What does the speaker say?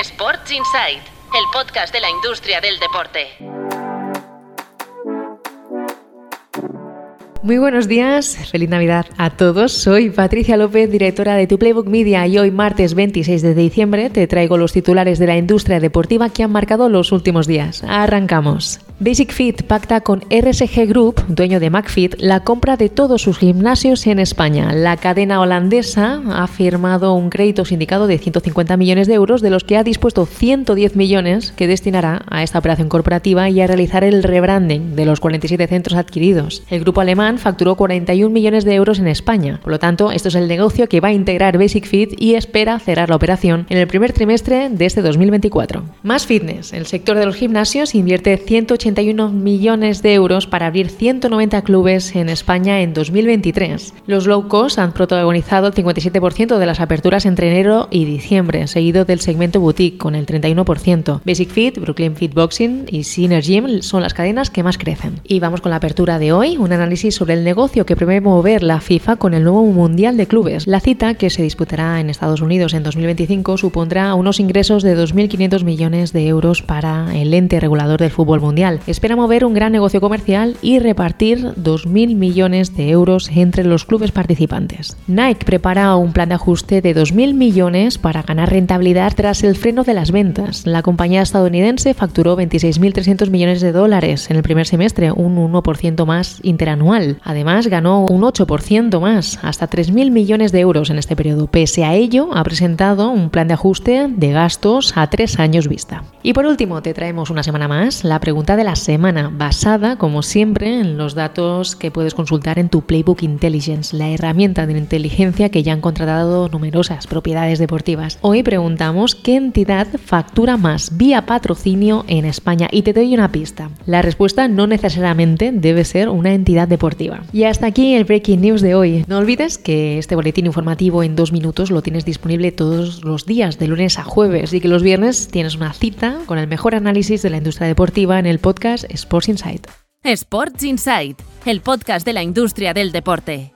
Sports Insight, el podcast de la industria del deporte. Muy buenos días, feliz Navidad a todos. Soy Patricia López, directora de Tu Playbook Media y hoy martes 26 de diciembre te traigo los titulares de la industria deportiva que han marcado los últimos días. Arrancamos. Basic Fit pacta con RSG Group, dueño de McFit, la compra de todos sus gimnasios en España. La cadena holandesa ha firmado un crédito sindicado de 150 millones de euros, de los que ha dispuesto 110 millones que destinará a esta operación corporativa y a realizar el rebranding de los 47 centros adquiridos. El grupo alemán facturó 41 millones de euros en España. Por lo tanto, esto es el negocio que va a integrar Basic Fit y espera cerrar la operación en el primer trimestre de este 2024. Más fitness. El sector de los gimnasios invierte 180 81 millones de euros para abrir 190 clubes en España en 2023. Los low cost han protagonizado el 57% de las aperturas entre enero y diciembre, seguido del segmento boutique con el 31%. Basic Fit, Brooklyn Fit Boxing y Synergy Gym son las cadenas que más crecen. Y vamos con la apertura de hoy, un análisis sobre el negocio que prevé mover la FIFA con el nuevo Mundial de Clubes. La cita, que se disputará en Estados Unidos en 2025, supondrá unos ingresos de 2.500 millones de euros para el ente regulador del fútbol mundial espera mover un gran negocio comercial y repartir 2.000 millones de euros entre los clubes participantes. Nike prepara un plan de ajuste de 2.000 millones para ganar rentabilidad tras el freno de las ventas. La compañía estadounidense facturó 26.300 millones de dólares en el primer semestre, un 1% más interanual. Además, ganó un 8% más, hasta 3.000 millones de euros en este periodo. Pese a ello, ha presentado un plan de ajuste de gastos a tres años vista. Y por último, te traemos una semana más la pregunta de la semana, basada, como siempre, en los datos que puedes consultar en tu Playbook Intelligence, la herramienta de inteligencia que ya han contratado numerosas propiedades deportivas. Hoy preguntamos qué entidad factura más vía patrocinio en España y te doy una pista. La respuesta no necesariamente debe ser una entidad deportiva. Y hasta aquí el Breaking News de hoy. No olvides que este boletín informativo en dos minutos lo tienes disponible todos los días, de lunes a jueves, y que los viernes tienes una cita con el mejor análisis de la industria deportiva en el podcast Sports Insight. Sports Insight, el podcast de la industria del deporte.